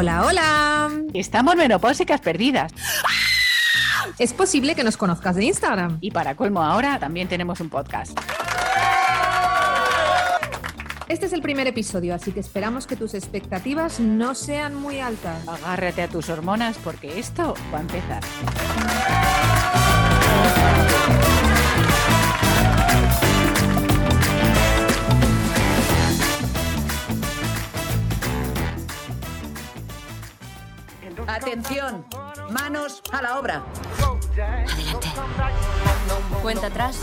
Hola, hola. Estamos menopáusicas perdidas. Es posible que nos conozcas de Instagram. Y para colmo ahora también tenemos un podcast. Este es el primer episodio, así que esperamos que tus expectativas no sean muy altas. Agárrate a tus hormonas porque esto va a empezar. Atención, manos a la obra. Adelante. Cuenta atrás.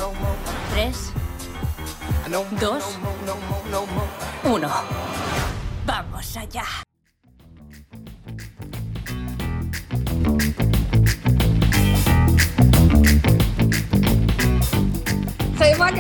Tres. Dos. Uno. Vamos allá.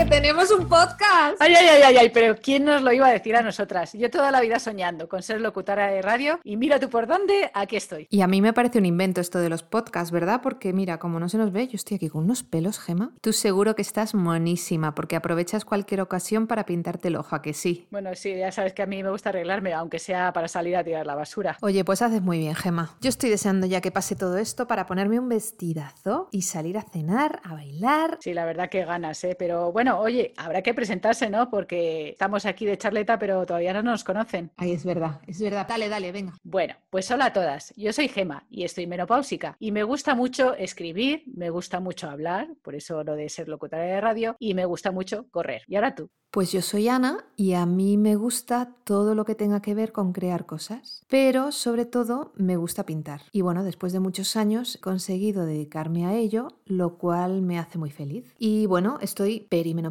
Tenemos un podcast. Ay, ay, ay, ay, ay, pero ¿quién nos lo iba a decir a nosotras? Yo toda la vida soñando con ser locutora de radio y mira tú por dónde, aquí estoy. Y a mí me parece un invento esto de los podcasts, ¿verdad? Porque mira, como no se nos ve, yo estoy aquí con unos pelos, Gema. Tú seguro que estás monísima porque aprovechas cualquier ocasión para pintarte el ojo, ¿a que sí? Bueno, sí, ya sabes que a mí me gusta arreglarme, aunque sea para salir a tirar la basura. Oye, pues haces muy bien, Gema. Yo estoy deseando ya que pase todo esto para ponerme un vestidazo y salir a cenar, a bailar. Sí, la verdad que ganas, ¿eh? Pero bueno, oye, habrá que presentarse, ¿no? Porque estamos aquí de charleta, pero todavía no nos conocen. Ay, es verdad, es verdad. Dale, dale, venga. Bueno, pues hola a todas. Yo soy Gema y estoy menopáusica. Y me gusta mucho escribir, me gusta mucho hablar, por eso lo de ser locutora de radio, y me gusta mucho correr. Y ahora tú. Pues yo soy Ana y a mí me gusta todo lo que tenga que ver con crear cosas, pero sobre todo me gusta pintar. Y bueno, después de muchos años he conseguido dedicarme a ello, lo cual me hace muy feliz. Y bueno, estoy perimenopáusica.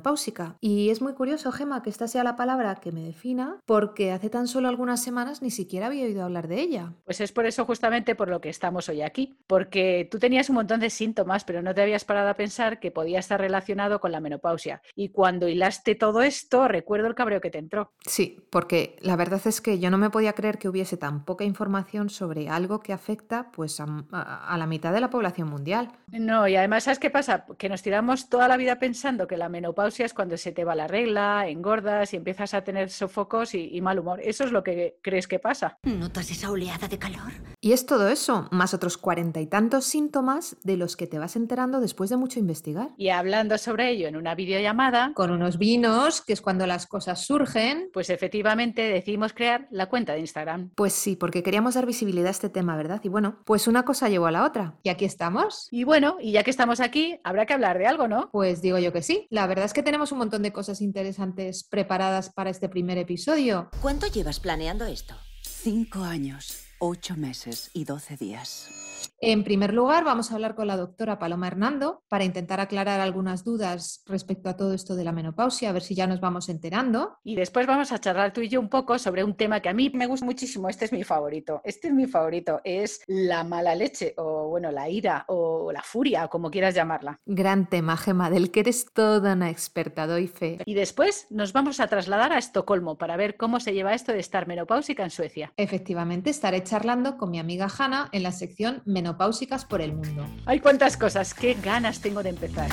Y es muy curioso, Gema, que esta sea la palabra que me defina, porque hace tan solo algunas semanas ni siquiera había oído hablar de ella. Pues es por eso justamente por lo que estamos hoy aquí, porque tú tenías un montón de síntomas, pero no te habías parado a pensar que podía estar relacionado con la menopausia. Y cuando hilaste todo esto, recuerdo el cabreo que te entró. Sí, porque la verdad es que yo no me podía creer que hubiese tan poca información sobre algo que afecta pues a, a- a la mitad de la población mundial. No, y además, ¿sabes qué pasa? Que nos tiramos toda la vida pensando que la menopausia es cuando se te va la regla, engordas y empiezas a tener sofocos y, y mal humor. Eso es lo que crees que pasa. ¿Notas esa oleada de calor? Y es todo eso, más otros cuarenta y tantos síntomas de los que te vas enterando después de mucho investigar. Y hablando sobre ello en una videollamada, Con unos vinos, que es cuando las cosas surgen. pues efectivamente decidimos crear la cuenta de Instagram. Pues sí, porque queríamos dar visibilidad a este tema, ¿verdad? Y bueno, pues una cosa llevó a la otra. Y aquí estamos. Y bueno, y ya que estamos aquí, habrá que hablar de algo, ¿no? Pues digo yo que sí. La verdad es que tenemos un montón de cosas interesantes preparadas para este primer episodio. ¿Cuánto llevas planeando esto? Cinco años, ocho meses y doce días. En primer lugar, vamos a hablar con la doctora Paloma Hernando para intentar aclarar algunas dudas respecto a todo esto de la menopausia, a ver si ya nos vamos enterando. Y después vamos a charlar tú y yo un poco sobre un tema que a mí me gusta muchísimo. Este es mi favorito. Este es mi favorito. Es la mala leche, o bueno, la ira, o la furia, o como quieras llamarla. Gran tema, Gema, del que eres toda una experta, doy fe. Y después nos vamos a trasladar a Estocolmo para ver cómo se lleva esto de estar menopáusica en Suecia. Efectivamente, estaré charlando con mi amiga Hanna en la sección Menopáusicas por el Mundo. Hay cuántas cosas, qué ganas tengo de empezar.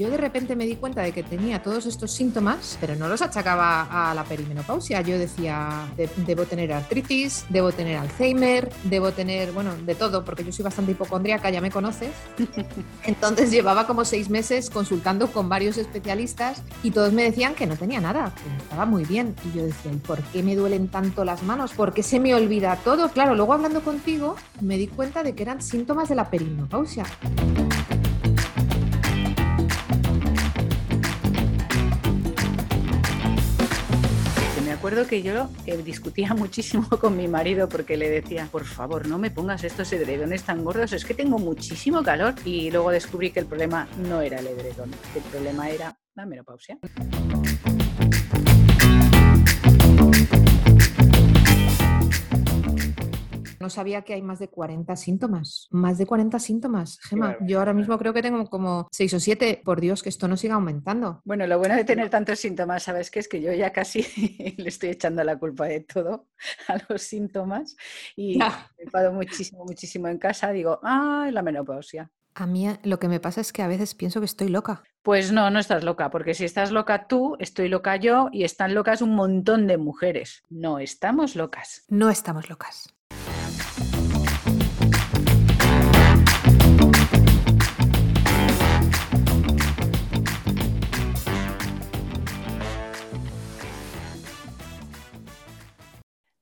Yo de repente me di cuenta de que tenía todos estos síntomas, pero no los achacaba a la perimenopausia. Yo decía, "De- debo tener artritis, debo tener Alzheimer, debo tener, bueno, de todo, porque yo soy bastante hipocondríaca, ya me conoces. Entonces llevaba como seis meses consultando con varios especialistas y todos me decían que no tenía nada, que estaba muy bien. Y yo decía, ¿y por qué me duelen tanto las manos? ¿Por qué se me olvida todo? Claro, luego hablando contigo me di cuenta de que eran síntomas de la perimenopausia. Acuerdo que yo eh, discutía muchísimo con mi marido porque le decía, por favor, no me pongas estos edredones tan gordos, es que tengo muchísimo calor. Y luego descubrí que el problema no era el edredón, que el problema era la menopausia. No sabía que hay más de 40 síntomas. Más de 40 síntomas, Gema. Yo ahora mismo creo que tengo como 6 o 7. Por Dios, que esto no siga aumentando. Bueno, lo bueno de tener tantos síntomas, ¿sabes qué? Es que yo ya casi le estoy echando la culpa de todo a los síntomas y Ya. me enfado muchísimo, muchísimo en casa. Digo, ah, la menopausia. A mí lo que me pasa es que a veces pienso que estoy loca. Pues no, no estás loca, porque si estás loca tú, estoy loca yo y están locas un montón de mujeres. No estamos locas. No estamos locas.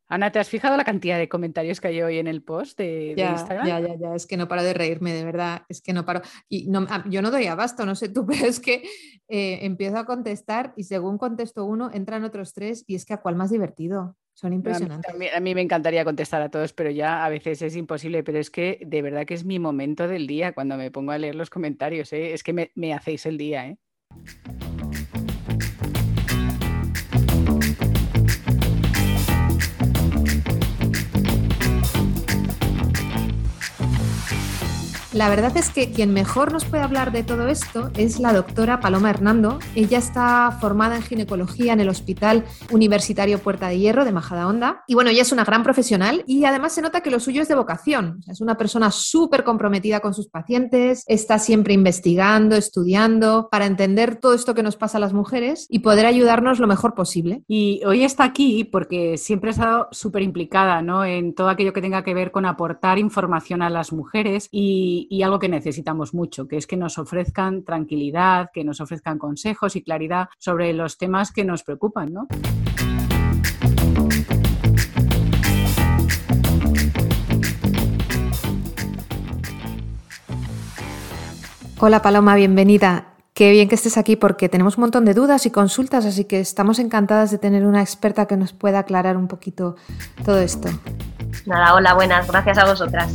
Ana, ¿te has fijado la cantidad de comentarios que hay hoy en el post de, Instagram? Ya, ya, ya, es que no paro de reírme, de verdad, es que no paro. Y no, yo no doy abasto, no sé tú, pero es que eh, empiezo a contestar y según contesto uno, entran otros tres y es que a cuál más divertido. Son impresionantes. A mí, me encantaría contestar a todos, pero ya a veces es imposible. Pero es que de verdad que es mi momento del día cuando me pongo a leer los comentarios. ¿eh? Es que me, me hacéis el día. ¿eh? La verdad es que quien mejor nos puede hablar de todo esto es la doctora Paloma Hernando. Ella está formada en ginecología en el Hospital Universitario Puerta de Hierro de Majadahonda. Y bueno, ella es una gran profesional y además se nota que lo suyo es de vocación. es una persona súper comprometida con sus pacientes, está siempre investigando, estudiando para entender todo esto que nos pasa a las mujeres y poder ayudarnos lo mejor posible. Y hoy está aquí porque siempre ha estado súper implicada ¿no? en todo aquello que tenga que ver con aportar información a las mujeres y, y, algo que necesitamos mucho, que es que nos ofrezcan tranquilidad, que nos ofrezcan consejos y claridad sobre los temas que nos preocupan, ¿no? Hola Paloma, bienvenida. Qué bien que estés aquí porque tenemos un montón de dudas y consultas, así que estamos encantadas de tener una experta que nos pueda aclarar un poquito todo esto. Nada, hola, buenas, gracias a vosotras.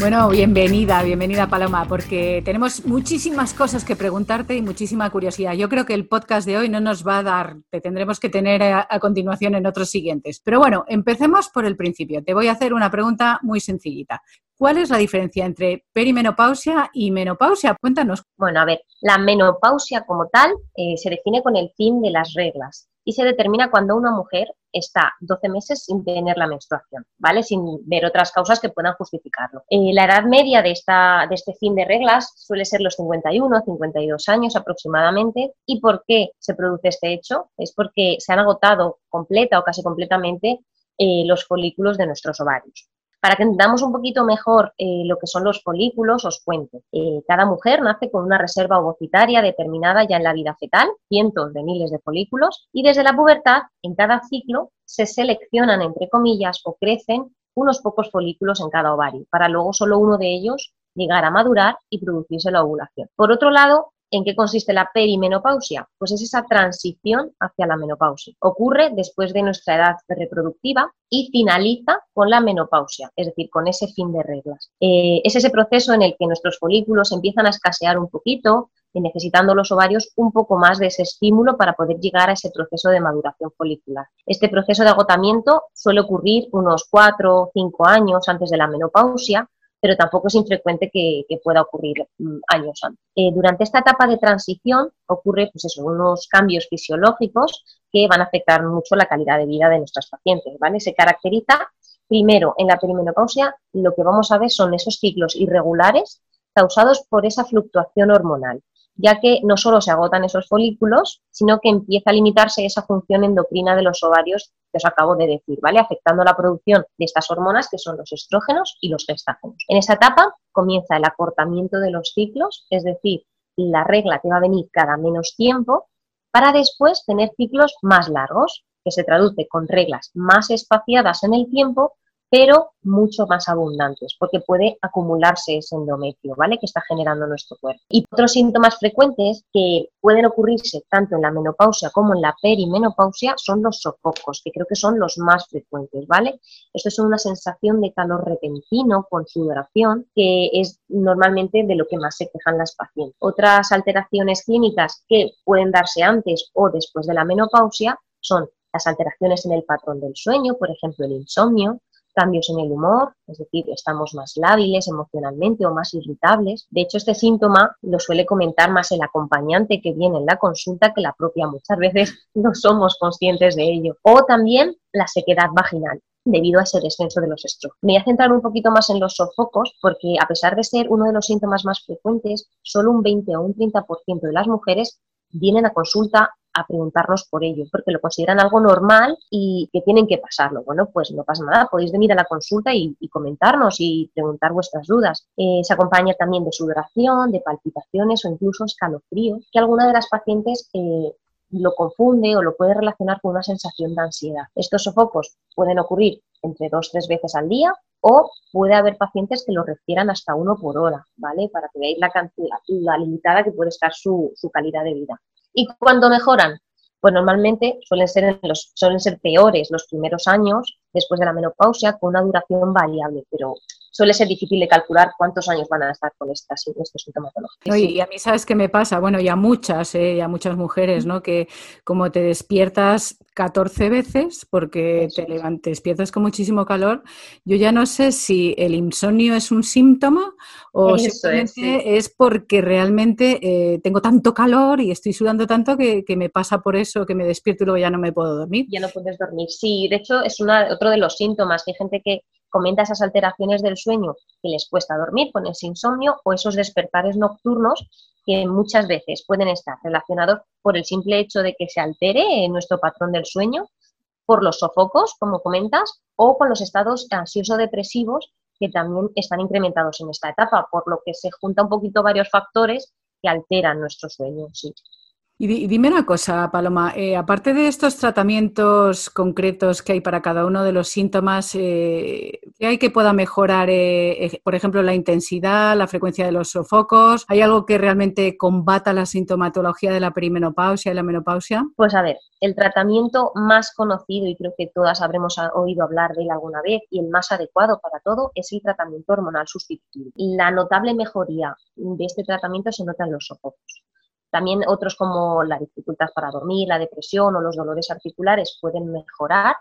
Bueno, bienvenida, bienvenida Paloma, porque tenemos muchísimas cosas que preguntarte y muchísima curiosidad. Yo creo que el podcast de hoy no nos va a dar, te tendremos que tener a, continuación en otros siguientes. Pero bueno, empecemos por el principio. Te voy a hacer una pregunta muy sencillita. ¿Cuál es la diferencia entre perimenopausia y menopausia? Cuéntanos. Bueno, a ver, la menopausia como tal eh, se define con el fin de las reglas y se determina cuando una mujer está 12 meses sin tener la menstruación, ¿vale? Sin ver otras causas que puedan justificarlo. Eh, la edad media de, esta, de este fin de reglas suele ser los 51, 52 años aproximadamente. ¿Y por qué se produce este hecho? Es porque se han agotado completa o casi completamente eh, los folículos de nuestros ovarios. Para que entendamos un poquito mejor eh, lo que son los folículos, os cuento. Eh, cada mujer nace con una reserva ovocitaria determinada ya en la vida fetal, cientos de miles de folículos, y desde la pubertad, en cada ciclo, se seleccionan, entre comillas, o crecen unos pocos folículos en cada ovario, para luego solo uno de ellos llegar a madurar y producirse la ovulación. Por otro lado, ¿En qué consiste la perimenopausia? Pues es esa transición hacia la menopausia. Ocurre después de nuestra edad reproductiva y finaliza con la menopausia, es decir, con ese fin de reglas. Eh, es ese proceso en el que nuestros folículos empiezan a escasear un poquito, y necesitando los ovarios un poco más de ese estímulo para poder llegar a ese proceso de maduración folicular. Este proceso de agotamiento suele ocurrir unos 4 o 5 años antes de la menopausia pero tampoco es infrecuente que, pueda ocurrir mm, años antes. Eh, durante esta etapa de transición ocurre pues unos cambios fisiológicos que van a afectar mucho la calidad de vida de nuestras pacientes. ¿vale? Se caracteriza primero en la perimenopausia, lo que vamos a ver son esos ciclos irregulares causados por esa fluctuación hormonal ya que no solo se agotan esos folículos, sino que empieza a limitarse esa función endocrina de los ovarios que os acabo de decir, ¿vale? Afectando la producción de estas hormonas que son los estrógenos y los gestágenos. En esa etapa comienza el acortamiento de los ciclos, es decir, la regla que va a venir cada menos tiempo, para después tener ciclos más largos, que se traduce con reglas más espaciadas en el tiempo, pero mucho más abundantes, porque puede acumularse ese endometrio, ¿vale? Que está generando nuestro cuerpo. Y otros síntomas frecuentes que pueden ocurrirse tanto en la menopausia como en la perimenopausia son los sofocos, que creo que son los más frecuentes, ¿vale? Esto es una sensación de calor repentino con sudoración, que es normalmente de lo que más se quejan las pacientes. Otras alteraciones clínicas que pueden darse antes o después de la menopausia son las alteraciones en el patrón del sueño, por ejemplo, el insomnio, cambios en el humor, es decir, estamos más lábiles emocionalmente o más irritables. De hecho, este síntoma lo suele comentar más el acompañante que viene en la consulta que la propia. Muchas veces no somos conscientes de ello. O también la sequedad vaginal. debido a ese descenso de los estrógenos. Me voy a centrar un poquito más en los sofocos porque a pesar de ser uno de los síntomas más frecuentes, solo un 20 o un 30% de las mujeres vienen a consulta a preguntarnos por ello, porque lo consideran algo normal y que tienen que pasarlo. Bueno, pues no pasa nada, podéis venir a la consulta y, comentarnos y preguntar vuestras dudas. Eh, se acompaña también de sudoración, de palpitaciones o incluso escalofríos, que alguna de las pacientes eh, lo confunde o lo puede relacionar con una sensación de ansiedad. Estos sofocos pueden ocurrir entre dos tres veces al día o puede haber pacientes que lo refieran hasta uno por hora, ¿vale? Para que veáis la cantidad, limitada que puede estar su calidad de vida. Y cuando mejoran, pues normalmente suelen ser, los, suelen ser peores los primeros años después de la menopausia con una duración variable, pero suele ser difícil de calcular cuántos años van a estar con esta, estos y a mí, ¿sabes qué me pasa? Bueno, ya muchas, ¿eh? a muchas mujeres, ¿no? Que como te despiertas 14 veces porque te levantes, despiertas con muchísimo calor, yo ya no sé si el insomnio es un síntoma o simplemente es, porque realmente eh, tengo tanto calor y estoy sudando tanto que, me pasa por eso, que me despierto y luego ya no me puedo dormir. Ya no puedes dormir. Sí, de hecho es una, otro de los síntomas, hay gente que comenta esas alteraciones del sueño que les cuesta dormir con ese insomnio o esos despertares nocturnos que muchas veces pueden estar relacionados por el simple hecho de que se altere nuestro patrón del sueño, por los sofocos, como comentas, o con los estados ansioso-depresivos que también están incrementados en esta etapa, por lo que se junta un poquito varios factores que alteran nuestro sueño. Sí. Y, dime una cosa, Paloma, eh, aparte de estos tratamientos concretos que hay para cada uno de los síntomas, eh, ¿qué hay que pueda mejorar, eh, por ejemplo, la intensidad, la frecuencia de los sofocos? ¿Hay algo que realmente combata la sintomatología de la perimenopausia y la menopausia? Pues a ver, el tratamiento más conocido, y creo que todas habremos oído hablar de él alguna vez, y el más adecuado para todo, es el tratamiento hormonal sustitutivo. La notable mejoría de este tratamiento se nota en los sofocos. También otros como la dificultad para dormir, la depresión o los dolores articulares pueden mejorar,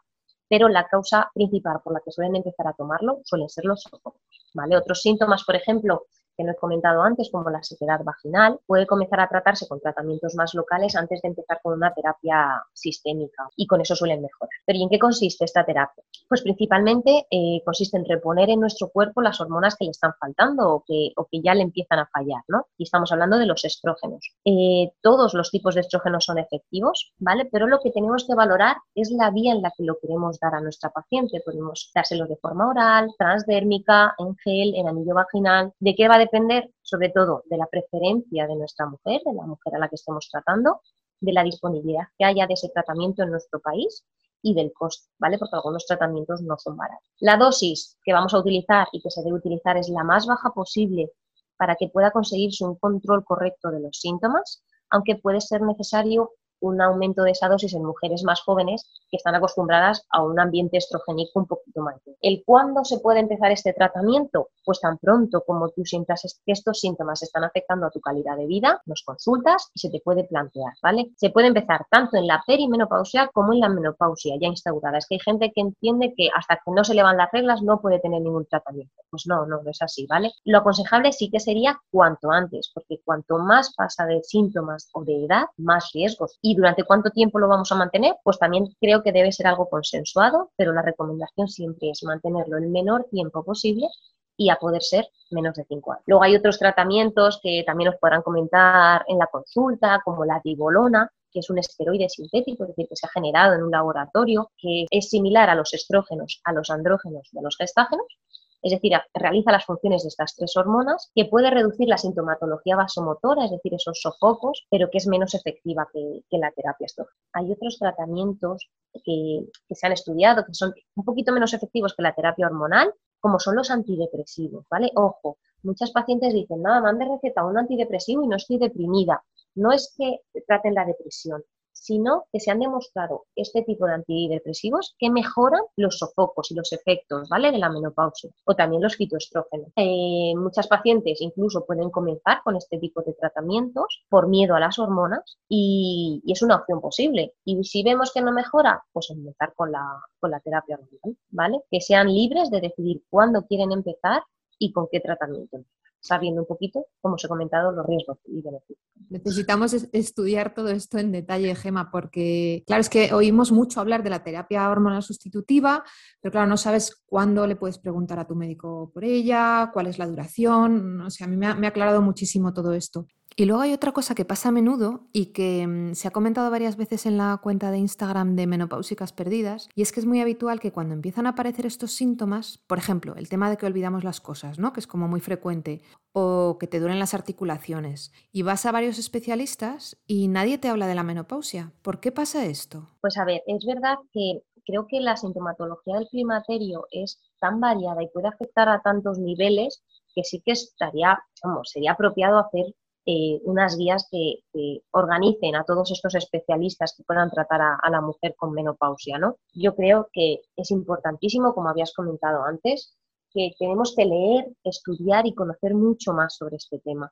pero la causa principal por la que suelen empezar a tomarlo suelen ser los sofocos. ¿vale? Otros síntomas, por ejemplo, que no he comentado antes, como la sequedad vaginal, puede comenzar a tratarse con tratamientos más locales antes de empezar con una terapia sistémica y con eso suelen mejorar. Pero ¿y en qué consiste esta terapia? Pues principalmente eh, consiste en reponer en nuestro cuerpo las hormonas que le están faltando o que, o que ya le empiezan a fallar, ¿no? Y estamos hablando de los estrógenos. Eh, todos los tipos de estrógenos son efectivos, ¿vale? Pero lo que tenemos que valorar es la vía en la que lo queremos dar a nuestra paciente. Podemos dárselo de forma oral, transdérmica, en gel, en anillo vaginal. ¿De qué va a depender sobre todo de la preferencia de nuestra mujer, de la mujer a la que estemos tratando, de la disponibilidad que haya de ese tratamiento en nuestro país y del coste, ¿vale? Porque algunos tratamientos no son baratos. La dosis que vamos a utilizar y que se debe utilizar es la más baja posible para que pueda conseguirse un control correcto de los síntomas, aunque puede ser necesario un aumento de esa dosis en mujeres más jóvenes que están acostumbradas a un ambiente estrogénico un poquito más. ¿El cuándo se puede empezar este tratamiento? Pues tan pronto como tú sientas que estos síntomas están afectando a tu calidad de vida, nos consultas y se te puede plantear, ¿vale? Se puede empezar tanto en la perimenopausia como en la menopausia ya instaurada. Es que hay gente que entiende que hasta que no se le van las reglas no puede tener ningún tratamiento. Pues no, no, no es así, ¿vale? Lo aconsejable sí que sería cuanto antes, porque cuanto más pasa de síntomas o de edad, más riesgos ¿Y durante cuánto tiempo lo vamos a mantener? Pues también creo que debe ser algo consensuado, pero la recomendación siempre es mantenerlo el menor tiempo posible y a poder ser menos de 5 años. Luego hay otros tratamientos que también os podrán comentar en la consulta, como la dibolona, que es un esteroide sintético, es decir, que se ha generado en un laboratorio, que es similar a los estrógenos, a los andrógenos y a los gestágenos, es decir, realiza las funciones de estas tres hormonas, que puede reducir la sintomatología vasomotora, es decir, esos sofocos, pero que es menos efectiva que, la terapia estrógena. Hay otros tratamientos que, se han estudiado que son un poquito menos efectivos que la terapia hormonal, como son los antidepresivos, ¿vale? Ojo, muchas pacientes dicen, nada, me han receta un antidepresivo y no estoy deprimida. No es que traten la depresión, sino que se han demostrado este tipo de antidepresivos que mejoran los sofocos y los efectos ¿vale? de la menopausia o también los fitoestrógenos. Eh, muchas pacientes incluso pueden comenzar con este tipo de tratamientos por miedo a las hormonas y, es una opción posible. Y si vemos que no mejora, pues empezar con la, con la terapia hormonal, ¿vale? Que sean libres de decidir cuándo quieren empezar y con qué tratamiento. Sabiendo un poquito, como os he comentado, los riesgos y beneficios. Necesitamos estudiar todo esto en detalle, Gema, porque claro, es que oímos mucho hablar de la terapia hormonal sustitutiva, pero claro, no sabes cuándo le puedes preguntar a tu médico por ella, cuál es la duración, o sea, a mí me ha, me ha aclarado muchísimo todo esto. Y luego hay otra cosa que pasa a menudo y que mm, se ha comentado varias veces en la cuenta de Instagram de Menopáusicas Perdidas, y es que es muy habitual que cuando empiezan a aparecer estos síntomas, por ejemplo, el tema de que olvidamos las cosas, ¿no? que es como muy frecuente, o que te duelen las articulaciones, y vas a varios especialistas y nadie te habla de la menopausia. ¿Por qué pasa esto? Pues a ver, es verdad que creo que la sintomatología del climaterio es tan variada y puede afectar a tantos niveles que sí que estaría, vamos, sería apropiado hacer eh, unas guías que, organicen a todos estos especialistas que puedan tratar a, la mujer con menopausia. ¿no? Yo creo que es importantísimo, como habías comentado antes, que tenemos que leer, estudiar y conocer mucho más sobre este tema.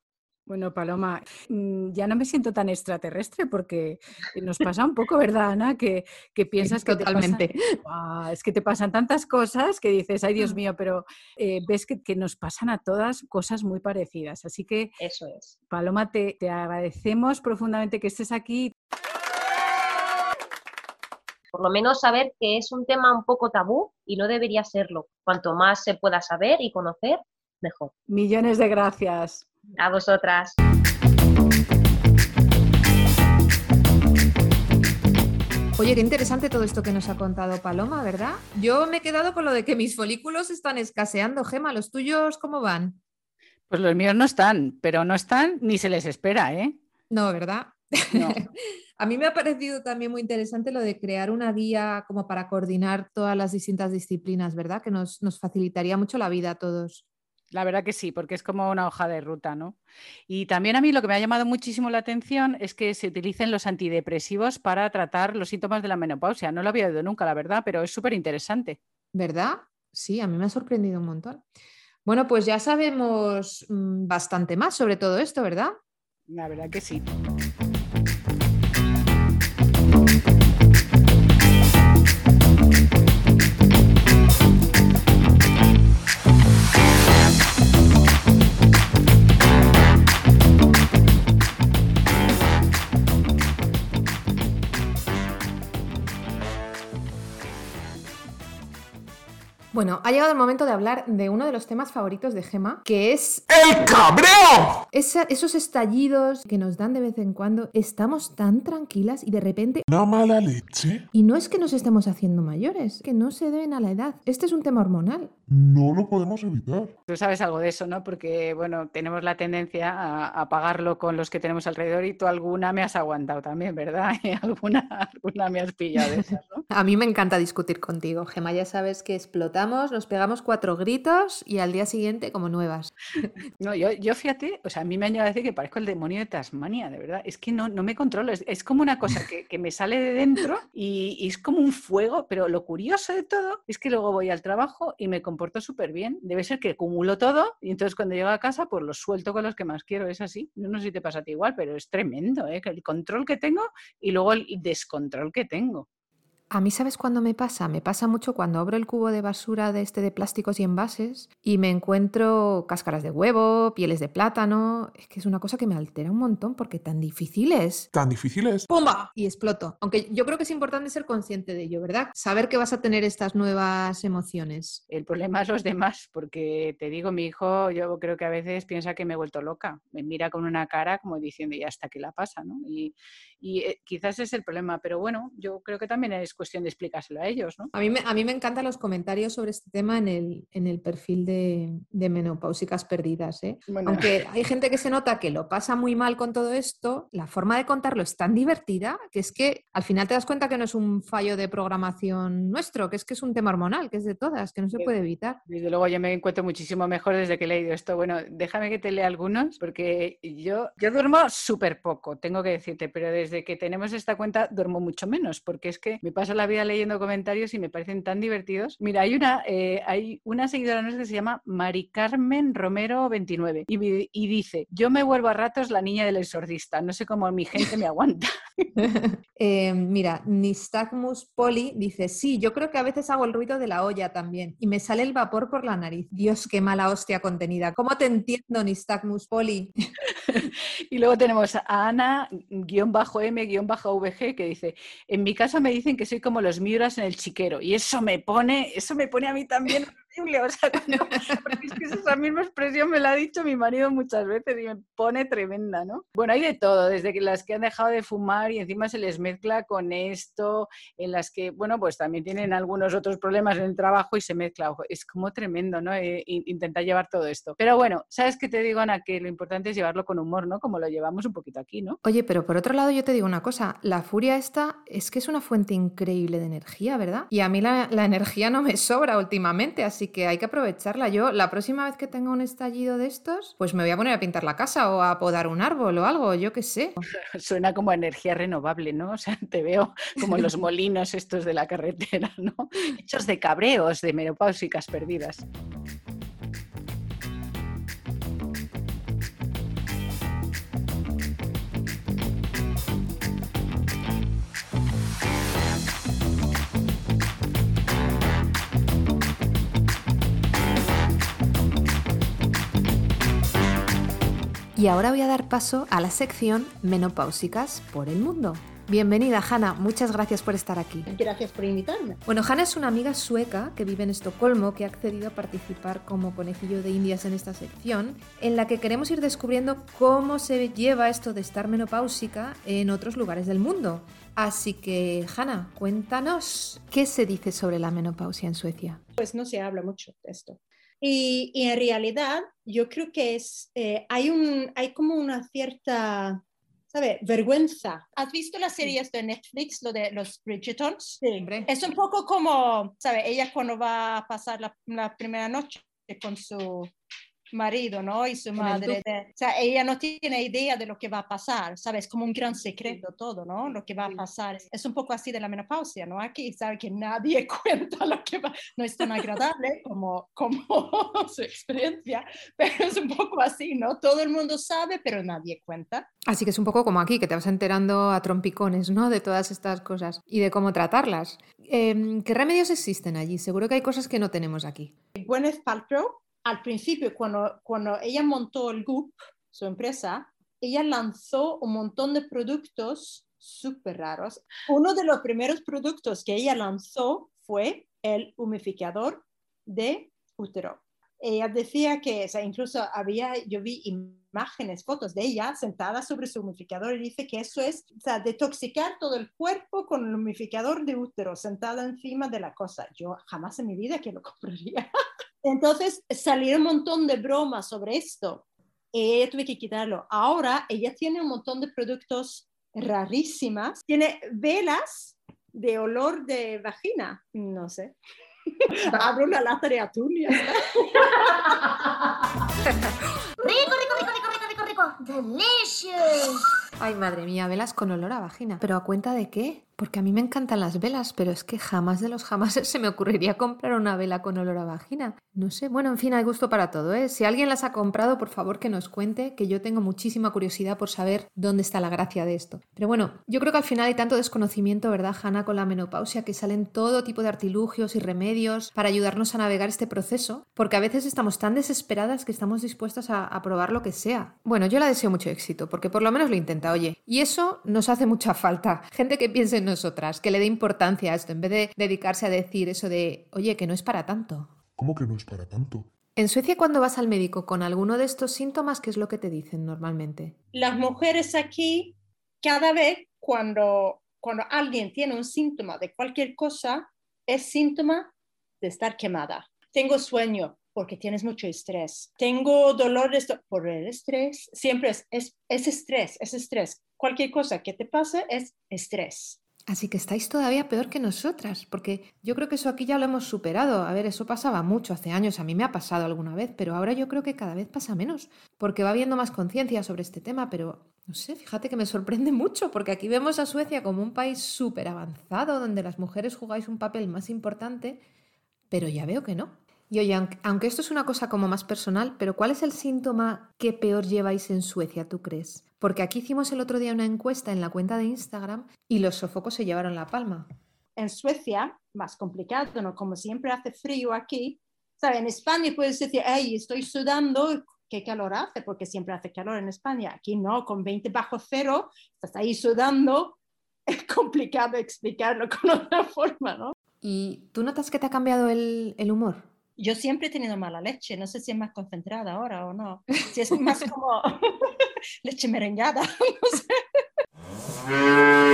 Bueno, Paloma, mm, ya no me siento tan extraterrestre porque nos pasa un poco, ¿verdad, Ana? Que, piensas que Totalmente. es que te pasan tantas cosas que dices, ay Dios mm. mío, pero eh, ves que, nos pasan a todas cosas muy parecidas. Así que, eso es. Paloma, te, te agradecemos profundamente que estés aquí. Por lo menos saber que es un tema un poco tabú y no debería serlo. Cuanto más se pueda saber y conocer, mejor. Millones de gracias. A vosotras. Oye, qué interesante todo esto que nos ha contado Paloma, ¿verdad? Yo me he quedado con lo de que mis folículos están escaseando. Gema, ¿los tuyos cómo van? Pues los míos no están, pero no están ni se les espera, ¿eh? No, ¿verdad? No. a mí me ha parecido también muy interesante lo de crear una guía como para coordinar todas las distintas disciplinas, ¿verdad? Que nos, nos facilitaría mucho la vida a todos. La verdad que sí, porque es como una hoja de ruta, ¿no? Y también a mí lo que me ha llamado muchísimo la atención es que se utilicen los antidepresivos para tratar los síntomas de la menopausia. No lo había oído nunca, la verdad, pero es súper interesante. ¿Verdad? Sí, a mí me ha sorprendido un montón. Bueno, pues ya sabemos mm, bastante más sobre todo esto, ¿verdad? La verdad que sí. Bueno, ha llegado el momento de hablar de uno de los temas favoritos de Gema, que es... ¡El cabreo! esos estallidos que nos dan de vez en cuando. Estamos tan tranquilas y de repente... ¿Una mala leche? Y no es que nos estemos haciendo mayores, que no se deben a la edad. Este es un tema hormonal. No lo podemos evitar. Tú sabes algo de eso, ¿no? Porque, bueno, tenemos la tendencia a, pagarlo con los que tenemos alrededor y tú alguna me has aguantado también, ¿verdad? Y alguna, alguna me has pillado de esas, ¿no? A mí me encanta discutir contigo, Gema. Ya sabes que explotamos nos pegamos cuatro gritos y al día siguiente como nuevas. No, yo, yo fíjate, o sea, a mí me han llegado a decir que parezco el demonio de Tasmania, de verdad. Es que no, no me controlo, es, como una cosa que, que, me sale de dentro y, y, es como un fuego, pero lo curioso de todo es que luego voy al trabajo y me comporto súper bien. Debe ser que acumulo todo y entonces cuando llego a casa pues lo suelto con los que más quiero, es así. No sé si te pasa a ti igual, pero es tremendo, ¿eh? el control que tengo y luego el descontrol que tengo. A mí, ¿sabes cuándo me pasa? Me pasa mucho cuando abro el cubo de basura de este de plásticos y envases y me encuentro cáscaras de huevo, pieles de plátano. Es que es una cosa que me altera un montón porque tan difícil es. Tan difícil es. ¡Pumba! Y exploto. Aunque yo creo que es importante ser consciente de ello, ¿verdad? Saber que vas a tener estas nuevas emociones. El problema es los demás, porque te digo, mi hijo, yo creo que a veces piensa que me he vuelto loca. Me mira con una cara como diciendo, ya hasta que la pasa, ¿no? Y, y eh, quizás es el problema, pero bueno, yo creo que también es cuestión de explicárselo a ellos, ¿no? A mí me, a mí me encantan los comentarios sobre este tema en el, en el perfil de, de menopáusicas perdidas. ¿eh? Aunque hay gente que se nota que lo pasa muy mal con todo esto, la forma de contarlo es tan divertida que es que al final te das cuenta que no es un fallo de programación nuestro, que es que es un tema hormonal, que es de todas, que no se puede evitar. Desde luego yo me encuentro muchísimo mejor desde que he leído esto. Bueno, déjame que te lea algunos, porque yo, yo duermo súper poco, tengo que decirte, pero desde que tenemos esta cuenta duermo mucho menos, porque es que me pasa paso la vida leyendo comentarios y me parecen tan divertidos. Mira, hay una, eh, hay una seguidora nuestra que se llama Mari Carmen Romero 29 y, dice, yo me vuelvo a ratos la niña del exorcista, no sé cómo mi gente me aguanta. Eh, mira, Nystagmus poli dice, sí, yo creo que a veces hago el ruido de la olla también y me sale el vapor por la nariz. Dios, qué mala hostia contenida. ¿Cómo te entiendo, Nystagmus poli? Y luego tenemos a Ana, guion bajo M, guion bajo VG, que dice, en mi caso me dicen que soy como los miuras en el chiquero. Y eso me pone, eso me pone a mí también O sea, es que esa misma expresión me la ha dicho mi marido muchas veces y me pone tremenda, ¿no? Bueno, hay de todo, desde que las que han dejado de fumar y encima se les mezcla con esto, en las que, bueno, pues también tienen algunos otros problemas en el trabajo y se mezcla. Es como tremendo, ¿no? In- intentar llevar todo esto. Pero bueno, ¿sabes qué te digo, Ana? Que lo importante es llevarlo con humor, ¿no? Como lo llevamos un poquito aquí, ¿no? Oye, pero por otro lado yo te digo una cosa, la furia esta es que es una fuente increíble de energía, ¿verdad? Y a mí la, la energía no me sobra últimamente, así que hay que aprovecharla. Yo la próxima vez que tenga un estallido de estos, pues me voy a poner a pintar la casa o a podar un árbol o algo, yo qué sé. Suena como a energía renovable, ¿no? O sea, te veo como los molinos estos de la carretera, ¿no? Hechos de cabreos, de menopáusicas perdidas. Y ahora voy a dar paso a la sección Menopáusicas por el mundo. Bienvenida, Hanna. Muchas gracias por estar aquí. Gracias por invitarme. Bueno, Hanna es una amiga sueca que vive en Estocolmo que ha accedido a participar como conejillo de indias en esta sección, en la que queremos ir descubriendo cómo se lleva esto de estar menopáusica en otros lugares del mundo. Así que, Hanna, cuéntanos, ¿qué se dice sobre la menopausia en Suecia? Pues no se habla mucho de esto. Y, y en realidad yo creo que es, eh, hay, un, hay como una cierta, ¿sabes? Vergüenza. ¿Has visto las series de Netflix, lo de los Bridgertons? Sí. Hombre. Es un poco como, ¿sabes? Ella cuando va a pasar la, la primera noche con su marido, ¿no? Y su madre. de- o sea, ella no tiene idea de lo que va a pasar, ¿sabes? Como un gran secreto todo, ¿no? Lo que va a pasar. Es un poco así de la menopausia, ¿no? Aquí sabe que nadie cuenta lo que va. No es tan agradable como, como su experiencia, pero es un poco así, ¿no? Todo el mundo sabe, pero nadie cuenta. Así que es un poco como aquí, que te vas enterando a trompicones, ¿no? De todas estas cosas y de cómo tratarlas. Em, ¿Qué remedios existen allí? Seguro que hay cosas que no tenemos aquí. Gwyneth Paltrow, al principio, cuando, cuando ella montó el Goop, su empresa, ella lanzó un montón de productos súper raros. Uno de los primeros productos que ella lanzó fue el humificador de útero. Ella decía que, o sea, incluso había, yo vi imágenes, fotos de ella sentada sobre su humificador y dice que eso es, o sea, detoxicar todo el cuerpo con el humificador de útero, sentada encima de la cosa. Yo jamás en mi vida que lo compraría. Entonces salieron un montón de bromas sobre esto. Y ella tuve que quitarlo. Ahora ella tiene un montón de productos rarísimas. Tiene velas de olor de vagina. No sé. Abro una lata de atún y. ¡Rico, rico, rico, rico, rico, rico, rico! ¡Delicious! Ay, madre mía, velas con olor a vagina. ¿Pero a cuenta de qué? Porque a mí me encantan las velas, pero es que jamás de los jamás se me ocurriría comprar una vela con olor a vagina. No sé, bueno, en fin, hay gusto para todo, ¿eh? Si alguien las ha comprado, por favor que nos cuente, que yo tengo muchísima curiosidad por saber dónde está la gracia de esto. Pero bueno, yo creo que al final hay tanto desconocimiento, ¿verdad, Hanna, con la menopausia, que salen todo tipo de artilugios y remedios para ayudarnos a navegar este proceso, porque a veces estamos tan desesperadas que estamos dispuestas a, probar lo que sea. Bueno, yo la deseo mucho éxito, porque por lo menos lo intenta, oye. Y eso nos hace mucha falta. Gente que piense en nosotras, que le dé importancia a esto, en vez de dedicarse a decir eso de, oye, que no es para tanto. ¿Cómo que no es para tanto? En Suecia, cuando vas al médico con alguno de estos síntomas, ¿qué es lo que te dicen normalmente? Las mujeres aquí, cada vez cuando, cuando alguien tiene un síntoma de cualquier cosa, es síntoma de estar quemada. Tengo sueño porque tienes mucho estrés. Tengo dolor de esto- por el estrés. Siempre es, es, es estrés, es estrés. Cualquier cosa que te pase es estrés. Así que estáis todavía peor que nosotras, porque yo creo que eso aquí ya lo hemos superado. A ver, eso pasaba mucho hace años, a mí me ha pasado alguna vez, pero ahora yo creo que cada vez pasa menos, porque va habiendo más conciencia sobre este tema, pero No sé, fíjate que me sorprende mucho, porque aquí vemos a Suecia como un país súper avanzado, donde las mujeres jugáis un papel más importante, pero ya veo que no. Y oye, aunque, aunque esto es una cosa como más personal, pero ¿cuál es el síntoma que peor lleváis en Suecia, tú crees? Porque aquí hicimos el otro día una encuesta en la cuenta de Instagram y los sofocos se llevaron la palma. En Suecia, más complicado, ¿no? Como siempre hace frío aquí. ¿Sabes? En España puedes decir, ay, estoy sudando, qué calor hace, porque siempre hace calor en España. Aquí no, con 20 bajo cero, estás ahí sudando. Es complicado explicarlo con otra forma, ¿no? ¿Y tú notas que te ha cambiado el, el humor? Yo siempre he tenido mala leche, no sé si es más concentrada ahora o no. Si es más como leche merengada, no sé.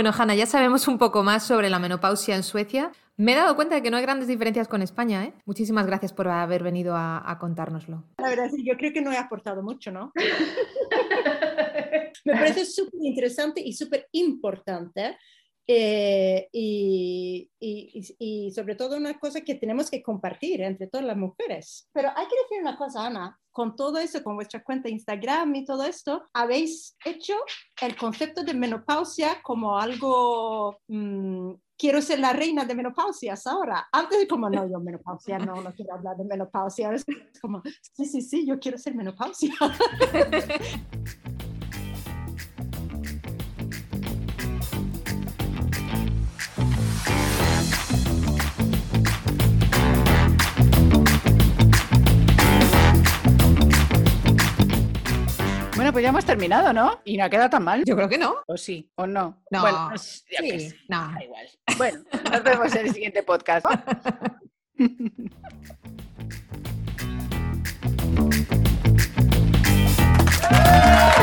Bueno, Hanna, ya sabemos un poco más sobre la menopausia en Suecia. Me he dado cuenta de que no hay grandes diferencias con España, ¿eh? Muchísimas gracias por haber venido a, a contárnoslo. La verdad es que yo creo que no he aportado mucho, ¿no? Me parece súper interesante y súper importante. Eh, y, y- y- sobre todo una cosa que tenemos que compartir entre todas las mujeres. Pero hay que decir una cosa, Ana, con todo eso, con vuestra cuenta de Instagram y todo esto, habéis hecho el concepto de menopausia como algo, mm, quiero ser la reina de menopausias ahora. Antes como, no, yo menopausia, no, no quiero hablar de menopausia. Ahora es como, sí, sí, sí, yo quiero ser menopausia. Bueno, pues ya hemos terminado, ¿no? Y no ha quedado tan mal. Yo creo que no. O sí, o no. No, bueno, pues no, sí, no. Da igual. Bueno, nos vemos en el siguiente podcast. ¿no?